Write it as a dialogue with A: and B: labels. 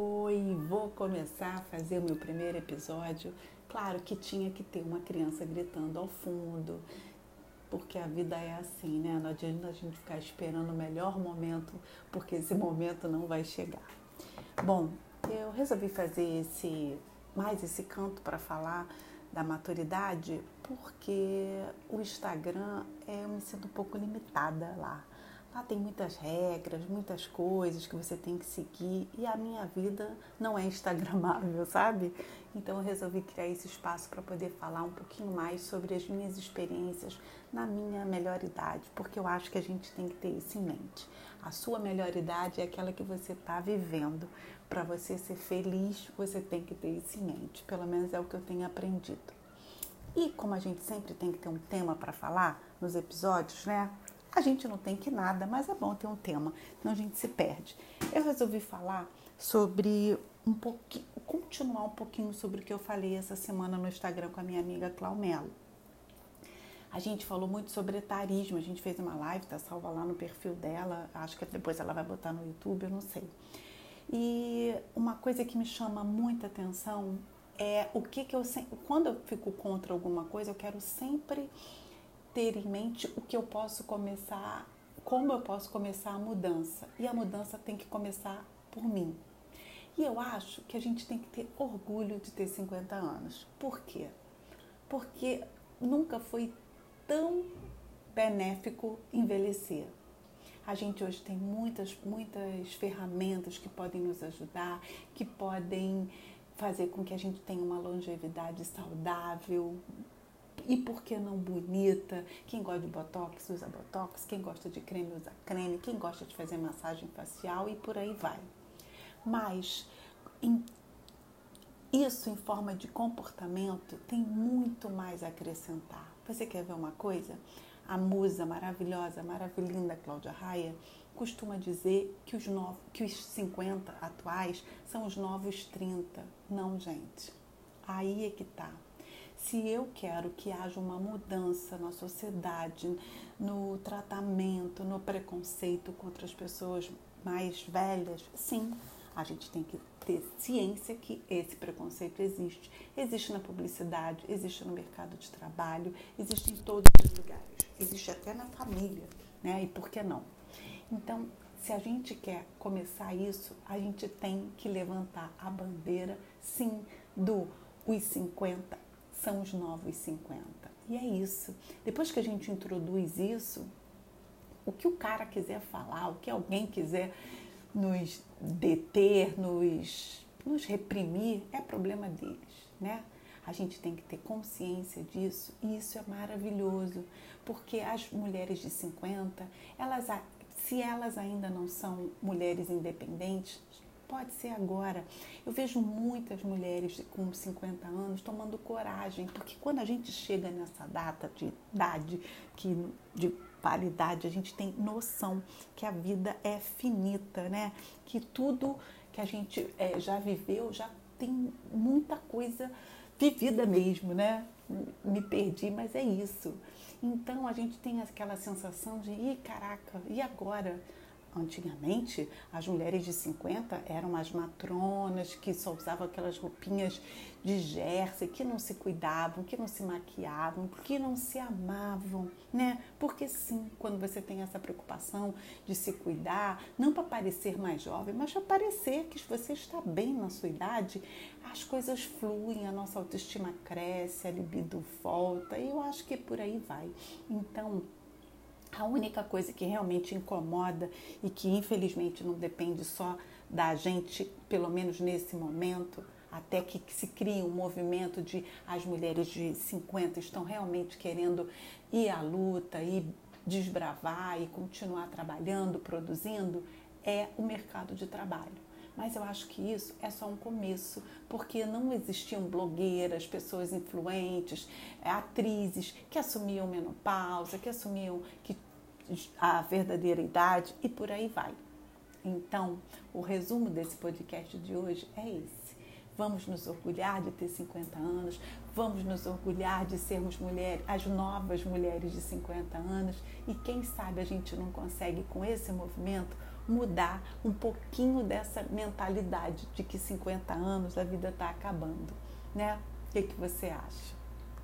A: Oi, vou começar a fazer o meu primeiro episódio. Claro que tinha que ter uma criança gritando ao fundo, porque a vida é assim, né? Não adianta a gente ficar esperando o melhor momento, porque esse momento não vai chegar. Bom, eu resolvi fazer esse mais esse canto para falar da maturidade, porque o Instagram é, eu me sinto um pouco limitada lá. Lá tem muitas regras, muitas coisas que você tem que seguir e a minha vida não é instagramável, sabe? Então eu resolvi criar esse espaço para poder falar um pouquinho mais sobre as minhas experiências na minha melhor idade, porque eu acho que a gente tem que ter isso em mente. A sua melhor idade é aquela que você está vivendo. Para você ser feliz, você tem que ter isso em mente. Pelo menos é o que eu tenho aprendido. E como a gente sempre tem que ter um tema para falar nos episódios, né? A gente não tem que nada, mas é bom ter um tema, senão a gente se perde. Eu resolvi falar sobre um pouquinho, continuar um pouquinho sobre o que eu falei essa semana no Instagram com a minha amiga Claumelo. A gente falou muito sobre etarismo, a gente fez uma live, tá salva lá no perfil dela, acho que depois ela vai botar no YouTube, eu não sei. E uma coisa que me chama muita atenção é o que, que eu quando eu fico contra alguma coisa, eu quero sempre ter em mente o que eu posso começar, como eu posso começar a mudança. E a mudança tem que começar por mim. E eu acho que a gente tem que ter orgulho de ter 50 anos. Por quê? Porque nunca foi tão benéfico envelhecer. A gente hoje tem muitas, muitas ferramentas que podem nos ajudar, que podem fazer com que a gente tenha uma longevidade saudável, e por que não bonita? Quem gosta de botox usa botox, quem gosta de creme usa creme, quem gosta de fazer massagem facial e por aí vai. Mas em, isso em forma de comportamento tem muito mais a acrescentar. Você quer ver uma coisa? A musa maravilhosa, maravilhinda Cláudia Raia costuma dizer que os, novos, que os 50 atuais são os novos 30. Não, gente. Aí é que tá. Se eu quero que haja uma mudança na sociedade, no tratamento, no preconceito contra as pessoas mais velhas, sim, a gente tem que ter ciência que esse preconceito existe. Existe na publicidade, existe no mercado de trabalho, existe em todos os lugares. Existe até na família, né? E por que não? Então, se a gente quer começar isso, a gente tem que levantar a bandeira, sim, do os 50 são os novos 50. E é isso. Depois que a gente introduz isso, o que o cara quiser falar, o que alguém quiser nos deter, nos, nos reprimir, é problema deles, né? A gente tem que ter consciência disso e isso é maravilhoso, porque as mulheres de 50, elas, se elas ainda não são mulheres independentes, Pode ser agora. Eu vejo muitas mulheres com 50 anos tomando coragem, porque quando a gente chega nessa data de idade, que, de paridade, a gente tem noção que a vida é finita, né? Que tudo que a gente é, já viveu já tem muita coisa vivida mesmo, né? Me perdi, mas é isso. Então a gente tem aquela sensação de, ih, caraca, e agora? Antigamente, as mulheres de 50 eram as matronas que só usavam aquelas roupinhas de jersey, que não se cuidavam, que não se maquiavam, que não se amavam, né? Porque sim, quando você tem essa preocupação de se cuidar, não para parecer mais jovem, mas para parecer que você está bem na sua idade, as coisas fluem, a nossa autoestima cresce, a libido volta, e eu acho que por aí vai. Então, a única coisa que realmente incomoda e que infelizmente não depende só da gente, pelo menos nesse momento, até que se crie um movimento de as mulheres de 50 estão realmente querendo ir à luta e desbravar e continuar trabalhando, produzindo, é o mercado de trabalho. Mas eu acho que isso é só um começo, porque não existiam blogueiras, pessoas influentes, atrizes que assumiam menopausa, que assumiam que a verdadeira idade e por aí vai. Então, o resumo desse podcast de hoje é esse. Vamos nos orgulhar de ter 50 anos, vamos nos orgulhar de sermos mulheres, as novas mulheres de 50 anos, e quem sabe a gente não consegue com esse movimento mudar um pouquinho dessa mentalidade de que 50 anos a vida está acabando, né? O que, que você acha?